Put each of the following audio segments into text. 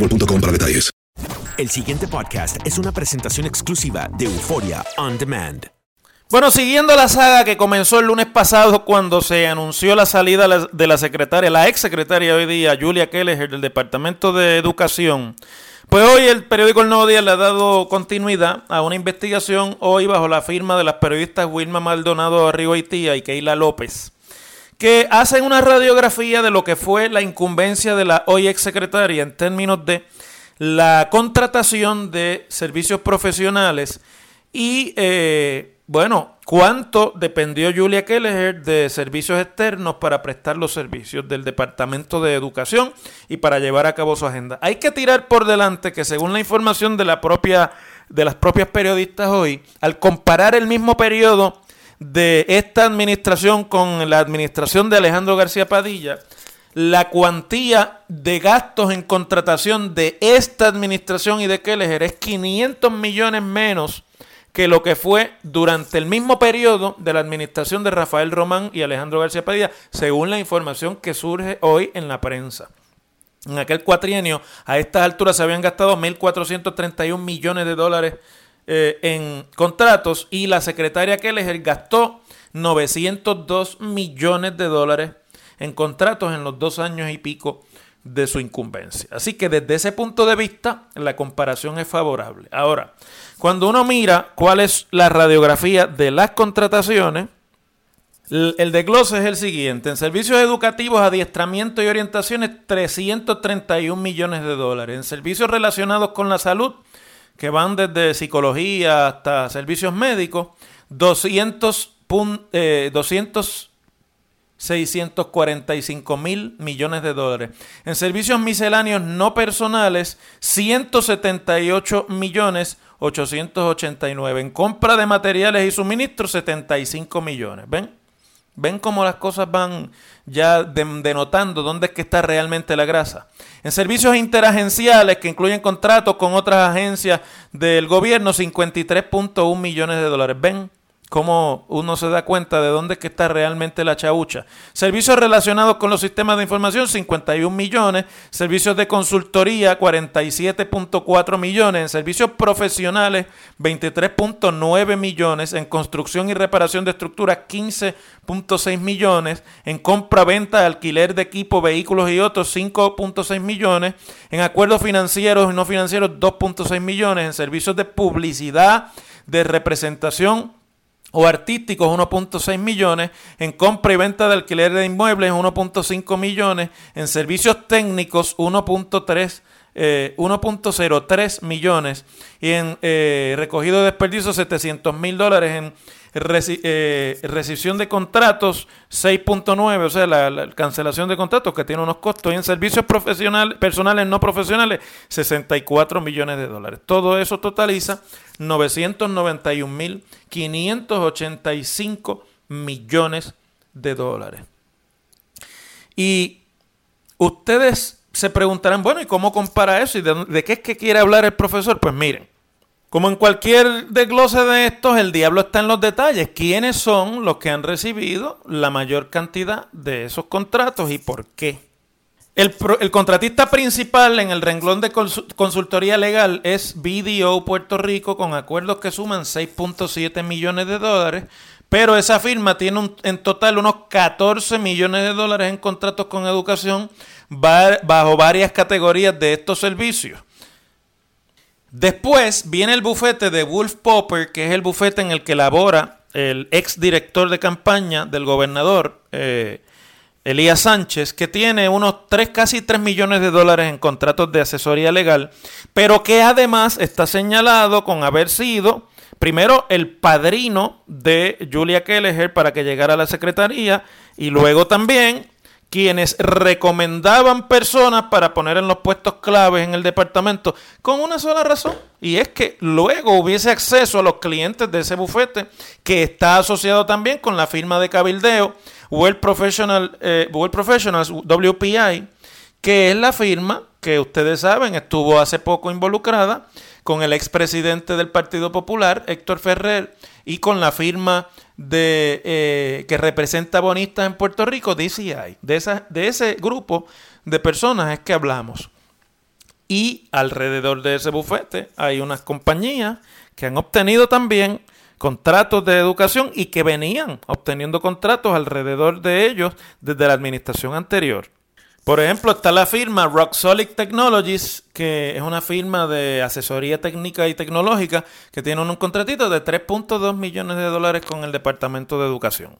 boostmobile.com para detalles. El siguiente podcast es una presentación exclusiva de Euforia On Demand. Bueno, siguiendo la saga que comenzó el lunes pasado cuando se anunció la salida de la secretaria, la ex secretaria hoy día, Julia Kelleher, del Departamento de Educación, pues hoy el periódico El Nuevo Día le ha dado continuidad a una investigación hoy bajo la firma de las periodistas Wilma Maldonado Arrigoitía y Keila López, que hacen una radiografía de lo que fue la incumbencia de la hoy ex secretaria en términos de la contratación de servicios profesionales y, eh, bueno, cuánto dependió Julia Kelleher de servicios externos para prestar los servicios del Departamento de Educación y para llevar a cabo su agenda. Hay que tirar por delante que según la información de la propia de las propias periodistas hoy, al comparar el mismo periodo de esta administración con la administración de Alejandro García Padilla, la cuantía de gastos en contratación de esta administración y de Kelleher es 500 millones menos que lo que fue durante el mismo periodo de la administración de Rafael Román y Alejandro García Padilla, según la información que surge hoy en la prensa. En aquel cuatrienio, a estas alturas se habían gastado 1.431 millones de dólares eh, en contratos y la secretaria Kelleher gastó 902 millones de dólares en contratos en los dos años y pico de su incumbencia. Así que desde ese punto de vista, la comparación es favorable. Ahora, cuando uno mira cuál es la radiografía de las contrataciones, el desglose es el siguiente. En servicios educativos, adiestramiento y orientaciones, 331 millones de dólares. En servicios relacionados con la salud, que van desde psicología hasta servicios médicos, 200, pun- eh, 200 645 mil millones de dólares. En servicios misceláneos no personales, 178 millones 889. En compra de materiales y suministros, 75 millones. ¿Ven? ¿Ven cómo las cosas van ya de- denotando dónde es que está realmente la grasa? En servicios interagenciales que incluyen contratos con otras agencias del gobierno, 53.1 millones de dólares. ¿Ven? Cómo uno se da cuenta de dónde está realmente la chaucha. Servicios relacionados con los sistemas de información, 51 millones. Servicios de consultoría, 47.4 millones. En servicios profesionales, 23.9 millones. En construcción y reparación de estructuras, 15.6 millones. En compra, venta, alquiler de equipo, vehículos y otros, 5.6 millones. En acuerdos financieros y no financieros, 2.6 millones. En servicios de publicidad, de representación, o artísticos 1.6 millones, en compra y venta de alquiler de inmuebles 1.5 millones, en servicios técnicos 1.3 1.03 millones y en recogido de desperdicios 700 mil dólares en eh, rescisión de contratos 6.9, o sea, la, cancelación de contratos que tiene unos costos, y en servicios profesionales, personales no profesionales 64 millones de dólares. Todo eso totaliza 991.585 millones de dólares. Y ustedes se preguntarán, bueno, ¿y cómo compara eso? ¿Y de, de qué es que quiere hablar el profesor? Pues miren, como en cualquier desglose de estos, el diablo está en los detalles. ¿Quiénes son los que han recibido la mayor cantidad de esos contratos y por qué? El, contratista principal en el renglón de consultoría legal es BDO Puerto Rico con acuerdos que suman 6.7 millones de dólares, pero esa firma tiene en total unos 14 millones de dólares en contratos con educación bajo varias categorías de estos servicios. Después viene el bufete de Wolf Popper, que es el bufete en el que labora el ex director de campaña del gobernador, eh, Elías Sánchez, que tiene unos 3, casi 3 millones de dólares en contratos de asesoría legal, pero que además está señalado con haber sido, primero, el padrino de Julia Kelleher para que llegara a la secretaría, y luego también quienes recomendaban personas para poner en los puestos claves en el departamento con una sola razón, y es que luego hubiese acceso a los clientes de ese bufete que está asociado también con la firma de cabildeo World, Professional, eh, Professionals, WPI, que es la firma que ustedes saben estuvo hace poco involucrada con el expresidente del Partido Popular, Héctor Ferrer, y con la firma de eh, que representa bonistas en Puerto Rico, DCI. De, de ese grupo de personas es que hablamos. Y alrededor de ese bufete hay unas compañías que han obtenido también contratos de educación y que venían obteniendo contratos alrededor de ellos desde la administración anterior. Por ejemplo, está la firma Rock Solid Technologies, que es una firma de asesoría técnica y tecnológica que tiene un contratito de 3.2 millones de dólares con el Departamento de Educación.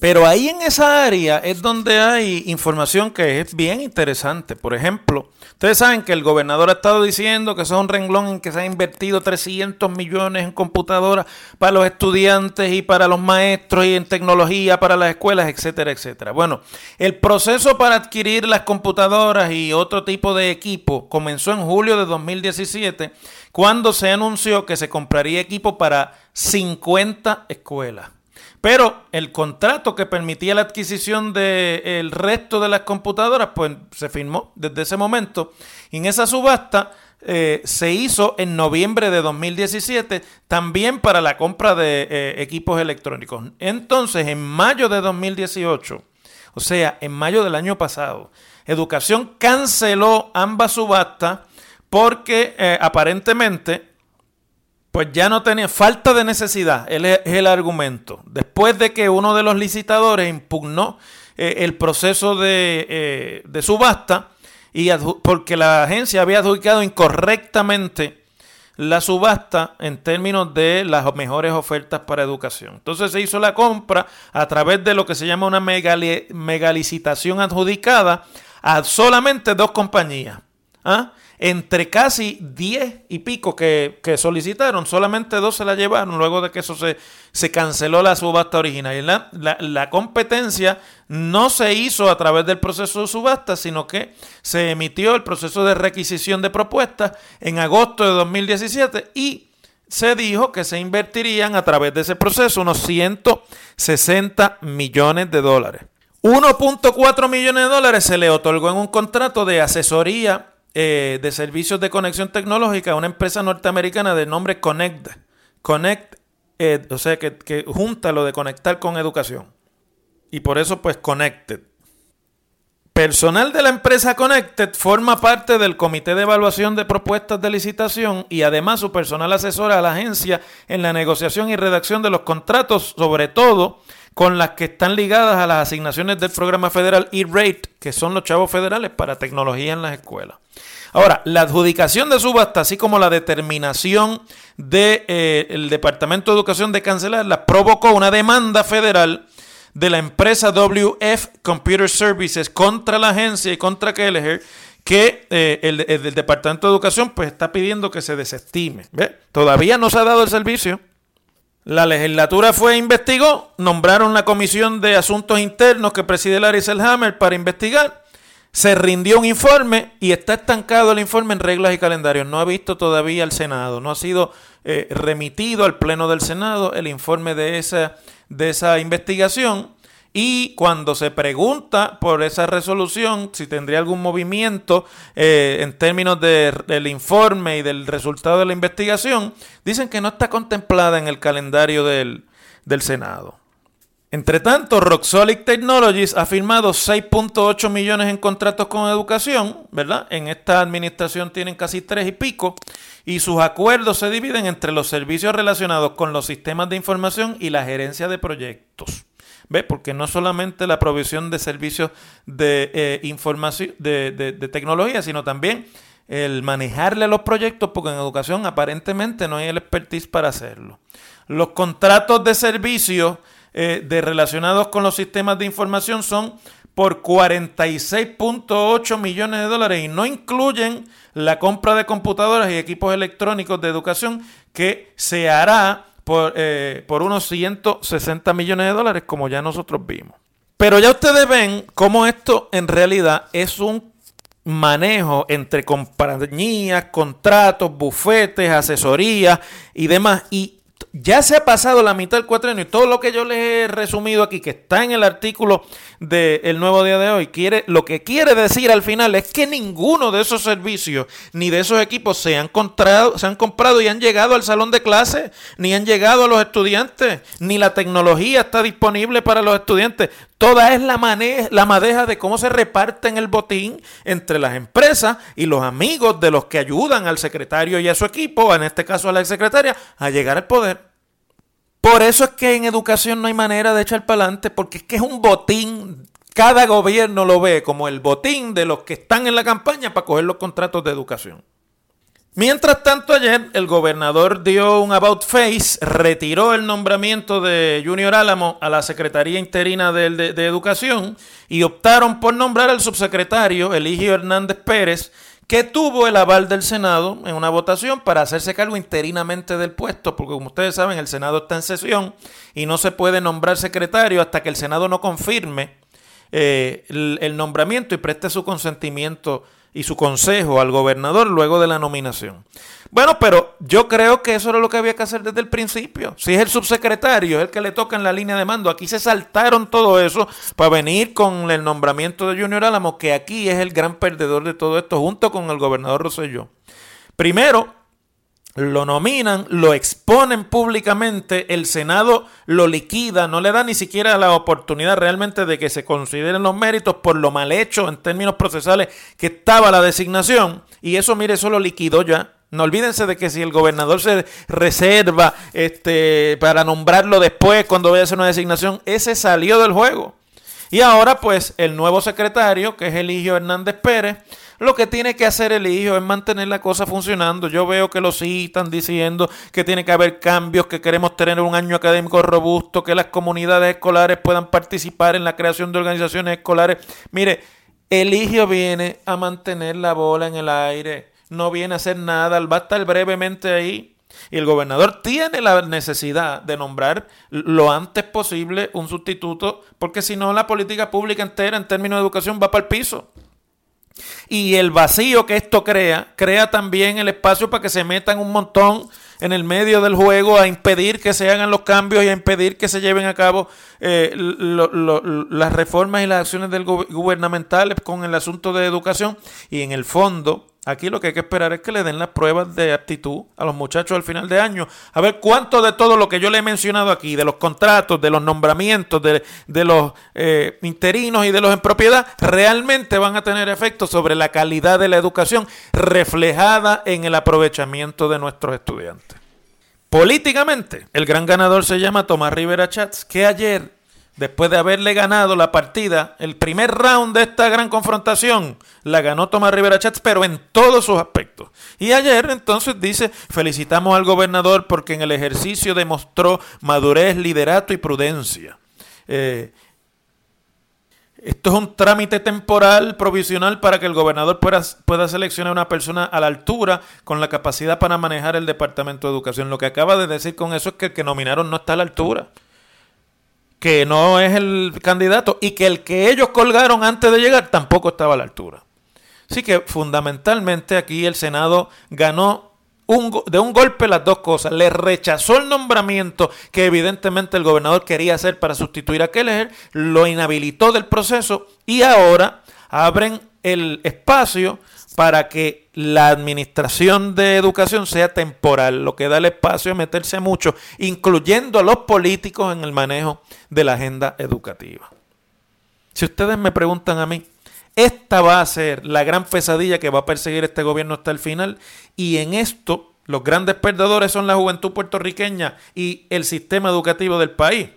Pero ahí en esa área es donde hay información que es bien interesante. Por ejemplo, ustedes saben que el gobernador ha estado diciendo que eso es un renglón en que se ha invertido 300 millones en computadoras para los estudiantes y para los maestros y en tecnología para las escuelas, etcétera, etcétera. Bueno, el proceso para adquirir las computadoras y otro tipo de equipo comenzó en julio de 2017 cuando se anunció que se compraría equipo para 50 escuelas. Pero el contrato que permitía la adquisición del resto de las computadoras, pues se firmó desde ese momento. En esa subasta eh, se hizo en noviembre de 2017 también para la compra de eh, equipos electrónicos. Entonces, en mayo de 2018, o sea, en mayo del año pasado, Educación canceló ambas subastas porque eh, aparentemente pues ya no tenía falta de necesidad, es el argumento. Después de que uno de los licitadores impugnó eh, el proceso de, eh, de subasta y porque la agencia había adjudicado incorrectamente la subasta en términos de las mejores ofertas para educación. Entonces se hizo la compra a través de lo que se llama una megalicitación adjudicada a solamente dos compañías. ¿Ah? entre casi 10 y pico que, solicitaron, solamente dos se la llevaron luego de que eso se, se canceló la subasta original. La, la, competencia no se hizo a través del proceso de subasta, sino que se emitió el proceso de requisición de propuestas en agosto de 2017 y se dijo que se invertirían a través de ese proceso unos 160 millones de dólares. 1.4 millones de dólares se le otorgó en un contrato de asesoría eh, de servicios de conexión tecnológica a una empresa norteamericana de nombre Connect. Connect, o sea, que, que junta lo de conectar con educación. Y por eso, pues, Connected. Personal de la empresa Connected forma parte del comité de evaluación de propuestas de licitación y además su personal asesora a la agencia en la negociación y redacción de los contratos, sobre todo con las que están ligadas a las asignaciones del programa federal E-Rate, que son los chavos federales para tecnología en las escuelas. Ahora, la adjudicación de subasta, así como la determinación del de, Departamento de Educación de cancelarla, provocó una demanda federal de la empresa WF Computer Services contra la agencia y contra Kelleher que eh, el, el, Departamento de Educación pues está pidiendo que se desestime. ¿Ve? Todavía no se ha dado el servicio. La legislatura fue e investigó, nombraron la Comisión de Asuntos Internos que preside Larry Selhammer para investigar. Se rindió un informe y está estancado el informe en reglas y calendarios. No ha visto todavía el Senado, no ha sido eh, remitido al Pleno del Senado el informe de esa, de esa investigación. Y cuando se pregunta por esa resolución, si tendría algún movimiento eh, en términos del informe y del resultado de la investigación, dicen que no está contemplada en el calendario del, del Senado. Entre tanto, Roxolic Technologies ha firmado 6.8 millones en contratos con educación, ¿verdad? En esta administración tienen casi tres y pico, y sus acuerdos se dividen entre los servicios relacionados con los sistemas de información y la gerencia de proyectos. ¿Ve? Porque no solamente la provisión de servicios de eh, información, de, de, tecnología, sino también el manejarle los proyectos, porque en educación aparentemente no hay el expertise para hacerlo. Los contratos de servicios eh, de relacionados con los sistemas de información son por 46.8 millones de dólares y no incluyen la compra de computadoras y equipos electrónicos de educación que se hará por, eh, por unos 160 millones de dólares, como ya nosotros vimos. Pero ya ustedes ven cómo esto en realidad es un manejo entre compañías, contratos, bufetes, asesorías y demás. Y ya se ha pasado la mitad del cuatrenio y todo lo que yo les he resumido aquí, que está en el artículo del nuevo día de hoy, quiere, lo que quiere decir al final es que ninguno de esos servicios ni de esos equipos se han, comprado, se han comprado y han llegado al salón de clase, ni han llegado a los estudiantes, ni la tecnología está disponible para los estudiantes. Toda es la, la madeja de cómo se reparten el botín entre las empresas y los amigos de los que ayudan al secretario y a su equipo, en este caso a la secretaria, a llegar al poder. Por eso es que en educación no hay manera de echar para adelante, porque es que es un botín. Cada gobierno lo ve como el botín de los que están en la campaña para coger los contratos de educación. Mientras tanto, ayer el gobernador dio un about face, retiró el nombramiento de Junior Álamo a la Secretaría Interina de, Educación y optaron por nombrar al subsecretario Eligio Hernández Pérez, que tuvo el aval del Senado en una votación para hacerse cargo interinamente del puesto, porque como ustedes saben, el Senado está en sesión y no se puede nombrar secretario hasta que el Senado no confirme eh, el, nombramiento y preste su consentimiento y su consejo al gobernador luego de la nominación. Bueno, pero yo creo que eso era lo que había que hacer desde el principio. Si es el subsecretario, es el que le toca en la línea de mando. Aquí se saltaron todo eso para venir con el nombramiento de Junior Álamo, que aquí es el gran perdedor de todo esto, junto con el gobernador Rosselló. Primero, lo nominan, lo exponen públicamente, el Senado lo liquida, no le da ni siquiera la oportunidad realmente de que se consideren los méritos por lo mal hecho en términos procesales que estaba la designación. Y eso, mire, eso lo liquidó ya. No olvídense de que si el gobernador se reserva este, para nombrarlo después cuando vaya a hacer una designación, ese salió del juego. Y ahora pues el nuevo secretario, que es Eligio Hernández Pérez, lo que tiene que hacer el hijo es mantener la cosa funcionando. Yo veo que los sí están diciendo que tiene que haber cambios, que queremos tener un año académico robusto, que las comunidades escolares puedan participar en la creación de organizaciones escolares. Mire, el hijo viene a mantener la bola en el aire, no viene a hacer nada, va a estar brevemente ahí. Y el gobernador tiene la necesidad de nombrar lo antes posible un sustituto, porque si no la política pública entera en términos de educación va para el piso. Y el vacío que esto crea, crea también el espacio para que se metan un montón en el medio del juego a impedir que se hagan los cambios y a impedir que se lleven a cabo eh, las reformas y las acciones del gubernamentales con el asunto de educación. Y en el fondo, Aquí lo que hay que esperar es que le den las pruebas de aptitud a los muchachos al final de año. A ver cuánto de todo lo que yo le he mencionado aquí, de los contratos, de los nombramientos, de, los eh, interinos y de los en propiedad, realmente van a tener efecto sobre la calidad de la educación reflejada en el aprovechamiento de nuestros estudiantes. Políticamente, el gran ganador se llama Tomás Rivera Chats, que ayer después de haberle ganado la partida, el primer round de esta gran confrontación, la ganó Tomás Rivera Chats, pero en todos sus aspectos. Y ayer entonces dice, felicitamos al gobernador porque en el ejercicio demostró madurez, liderato y prudencia. Eh, esto es un trámite temporal, provisional, para que el gobernador pueda, pueda, seleccionar una persona a la altura con la capacidad para manejar el Departamento de Educación. Lo que acaba de decir con eso es que el que nominaron no está a la altura, que no es el candidato y que el que ellos colgaron antes de llegar tampoco estaba a la altura. Así que fundamentalmente aquí el Senado ganó de un golpe las dos cosas. Le rechazó el nombramiento que evidentemente el gobernador quería hacer para sustituir a Keller, lo inhabilitó del proceso y ahora abren el espacio para que la administración de educación sea temporal, lo que da el espacio a meterse mucho, incluyendo a los políticos en el manejo de la agenda educativa. Si ustedes me preguntan a mí, esta va a ser la gran pesadilla que va a perseguir este gobierno hasta el final y en esto los grandes perdedores son la juventud puertorriqueña y el sistema educativo del país.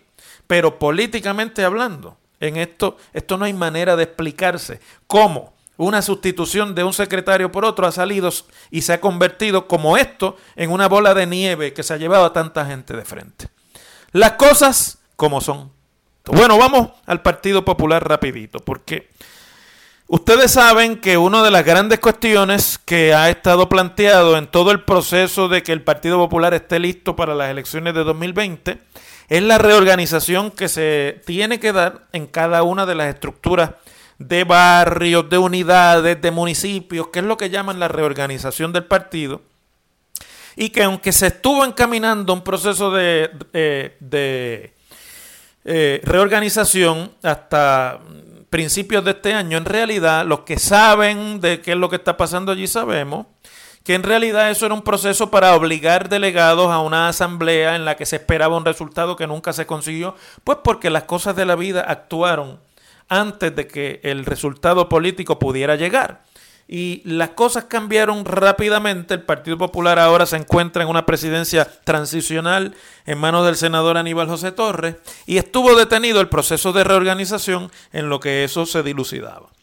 Pero políticamente hablando, en esto, esto no hay manera de explicarse cómo una sustitución de un secretario por otro ha salido y se ha convertido como esto en una bola de nieve que se ha llevado a tanta gente de frente. Las cosas como son. Bueno, vamos al Partido Popular rapidito, porque Ustedes saben que una de las grandes cuestiones que ha estado planteado en todo el proceso de que el Partido Popular esté listo para las elecciones de 2020 es la reorganización que se tiene que dar en cada una de las estructuras de barrios, de unidades, de municipios, que es lo que llaman la reorganización del partido. Y que aunque se estuvo encaminando un proceso de, de, eh, reorganización hasta principios de este año, en realidad los que saben de qué es lo que está pasando allí sabemos que en realidad eso era un proceso para obligar delegados a una asamblea en la que se esperaba un resultado que nunca se consiguió, pues porque las cosas de la vida actuaron antes de que el resultado político pudiera llegar y las cosas cambiaron rápidamente. El Partido Popular ahora se encuentra en una presidencia transicional en manos del senador Aníbal José Torres y estuvo detenido el proceso de reorganización en lo que eso se dilucidaba.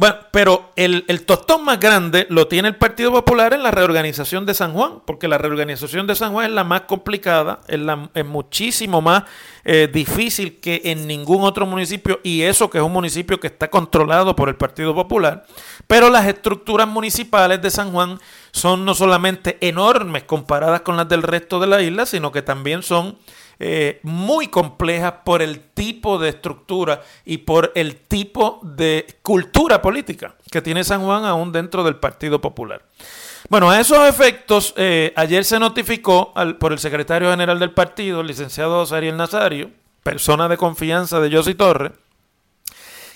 Bueno, pero el, tostón más grande lo tiene el Partido Popular en la reorganización de San Juan, porque la reorganización de San Juan es la más complicada, es, la, es muchísimo más eh, difícil que en ningún otro municipio, y eso que es un municipio que está controlado por el Partido Popular, pero las estructuras municipales de San Juan son no solamente enormes comparadas con las del resto de la isla, sino que también son eh, muy complejas por el tipo de estructura y por el tipo de cultura política que tiene San Juan aún dentro del Partido Popular. Bueno, a esos efectos, eh, ayer se notificó por el secretario general del partido, el licenciado Ariel Nazario, persona de confianza de José Torres,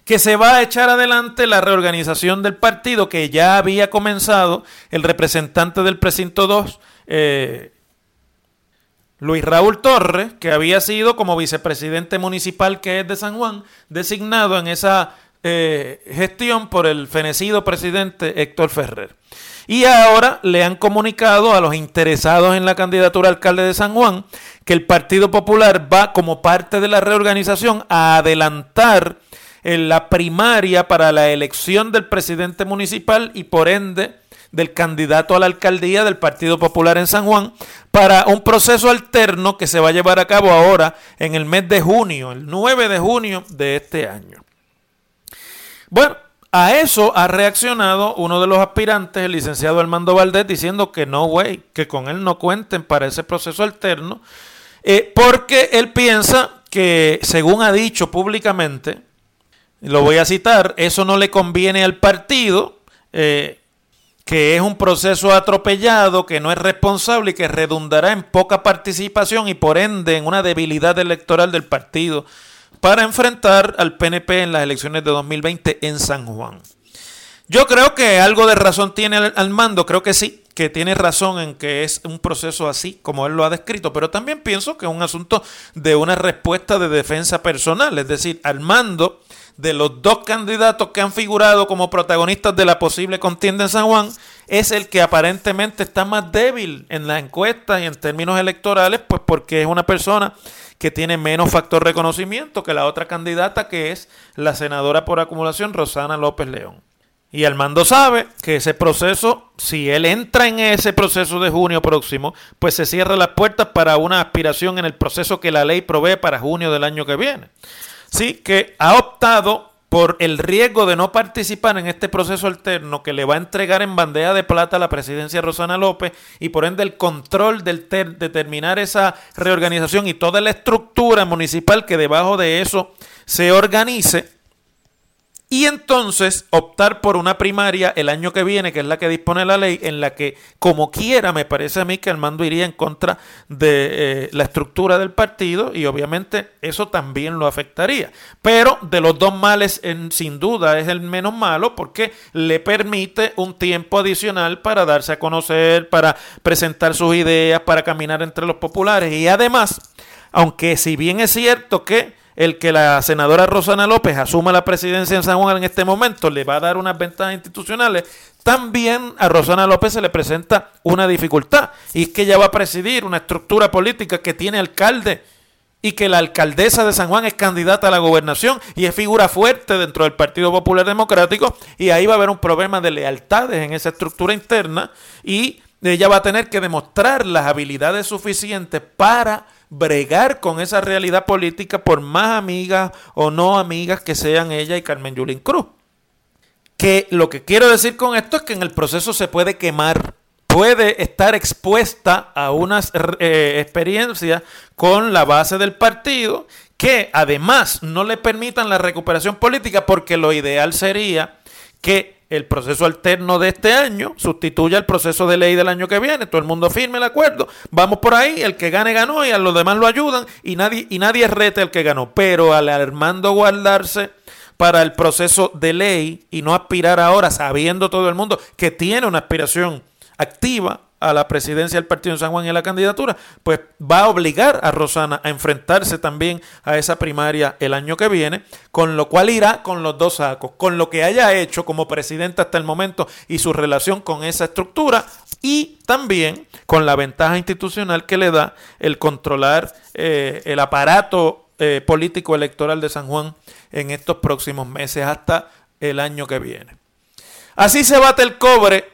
que se va a echar adelante la reorganización del partido que ya había comenzado el representante del precinto 2, eh, Luis Raúl Torres, que había sido como vicepresidente municipal que es de San Juan, designado en esa eh, gestión por el fenecido presidente Héctor Ferrer. Y ahora le han comunicado a los interesados en la candidatura alcalde de San Juan que el Partido Popular va como parte de la reorganización a adelantar en la primaria para la elección del presidente municipal y por ende del candidato a la alcaldía del Partido Popular en San Juan para un proceso alterno que se va a llevar a cabo ahora en el mes de junio, el 9 de junio de este año. Bueno, a eso ha reaccionado uno de los aspirantes, el licenciado Armando Valdés, diciendo que no, güey, que con él no cuenten para ese proceso alterno, eh, porque él piensa que, según ha dicho públicamente, lo voy a citar, eso no le conviene al partido, eh, que es un proceso atropellado, que no es responsable y que redundará en poca participación y por ende en una debilidad electoral del partido para enfrentar al PNP en las elecciones de 2020 en San Juan. Yo creo que algo de razón tiene al mando, creo que sí, que tiene razón en que es un proceso así como él lo ha descrito, pero también pienso que es un asunto de una respuesta de defensa personal, es decir, al mando de los dos candidatos que han figurado como protagonistas de la posible contienda en San Juan, es el que aparentemente está más débil en las encuestas y en términos electorales, pues porque es una persona que tiene menos factor reconocimiento que la otra candidata que es la senadora por acumulación Rosana López León. Y Armando sabe que ese proceso, si él entra en ese proceso de junio próximo, pues se cierra las puertas para una aspiración en el proceso que la ley provee para junio del año que viene. Sí, que ha optado por el riesgo de no participar en este proceso alterno que le va a entregar en bandeja de plata a la presidencia Rosana López y por ende el control del de terminar esa reorganización y toda la estructura municipal que debajo de eso se organice y entonces optar por una primaria el año que viene, que es la que dispone la ley, en la que, como quiera, me parece a mí que el mando iría en contra de eh, la estructura del partido y obviamente eso también lo afectaría. Pero de los dos males, sin duda, es el menos malo porque le permite un tiempo adicional para darse a conocer, para presentar sus ideas, para caminar entre los populares y además, aunque si bien es cierto que el que la senadora Rosana López asuma la presidencia en San Juan en este momento le va a dar unas ventajas institucionales, también a Rosana López se le presenta una dificultad y es que ella va a presidir una estructura política que tiene alcalde y que la alcaldesa de San Juan es candidata a la gobernación y es figura fuerte dentro del Partido Popular Democrático y ahí va a haber un problema de lealtades en esa estructura interna y ella va a tener que demostrar las habilidades suficientes para bregar con esa realidad política por más amigas o no amigas que sean ella y Carmen Yulín Cruz. Que lo que quiero decir con esto es que en el proceso se puede quemar, puede estar expuesta a unas eh, experiencias con la base del partido que además no le permitan la recuperación política porque lo ideal sería que el proceso alterno de este año sustituya el proceso de ley del año que viene. Todo el mundo firme el acuerdo. Vamos por ahí, el que gane ganó y a los demás lo ayudan y nadie, y nadie rete al que ganó. Pero al Armando guardarse para el proceso de ley y no aspirar ahora, sabiendo todo el mundo que tiene una aspiración activa a la presidencia del Partido de San Juan y a la candidatura, pues va a obligar a Rosana a enfrentarse también a esa primaria el año que viene, con lo cual irá con los dos sacos, con lo que haya hecho como presidente hasta el momento y su relación con esa estructura y también con la ventaja institucional que le da el controlar eh, el aparato eh, político electoral de San Juan en estos próximos meses hasta el año que viene. Así se bate el cobre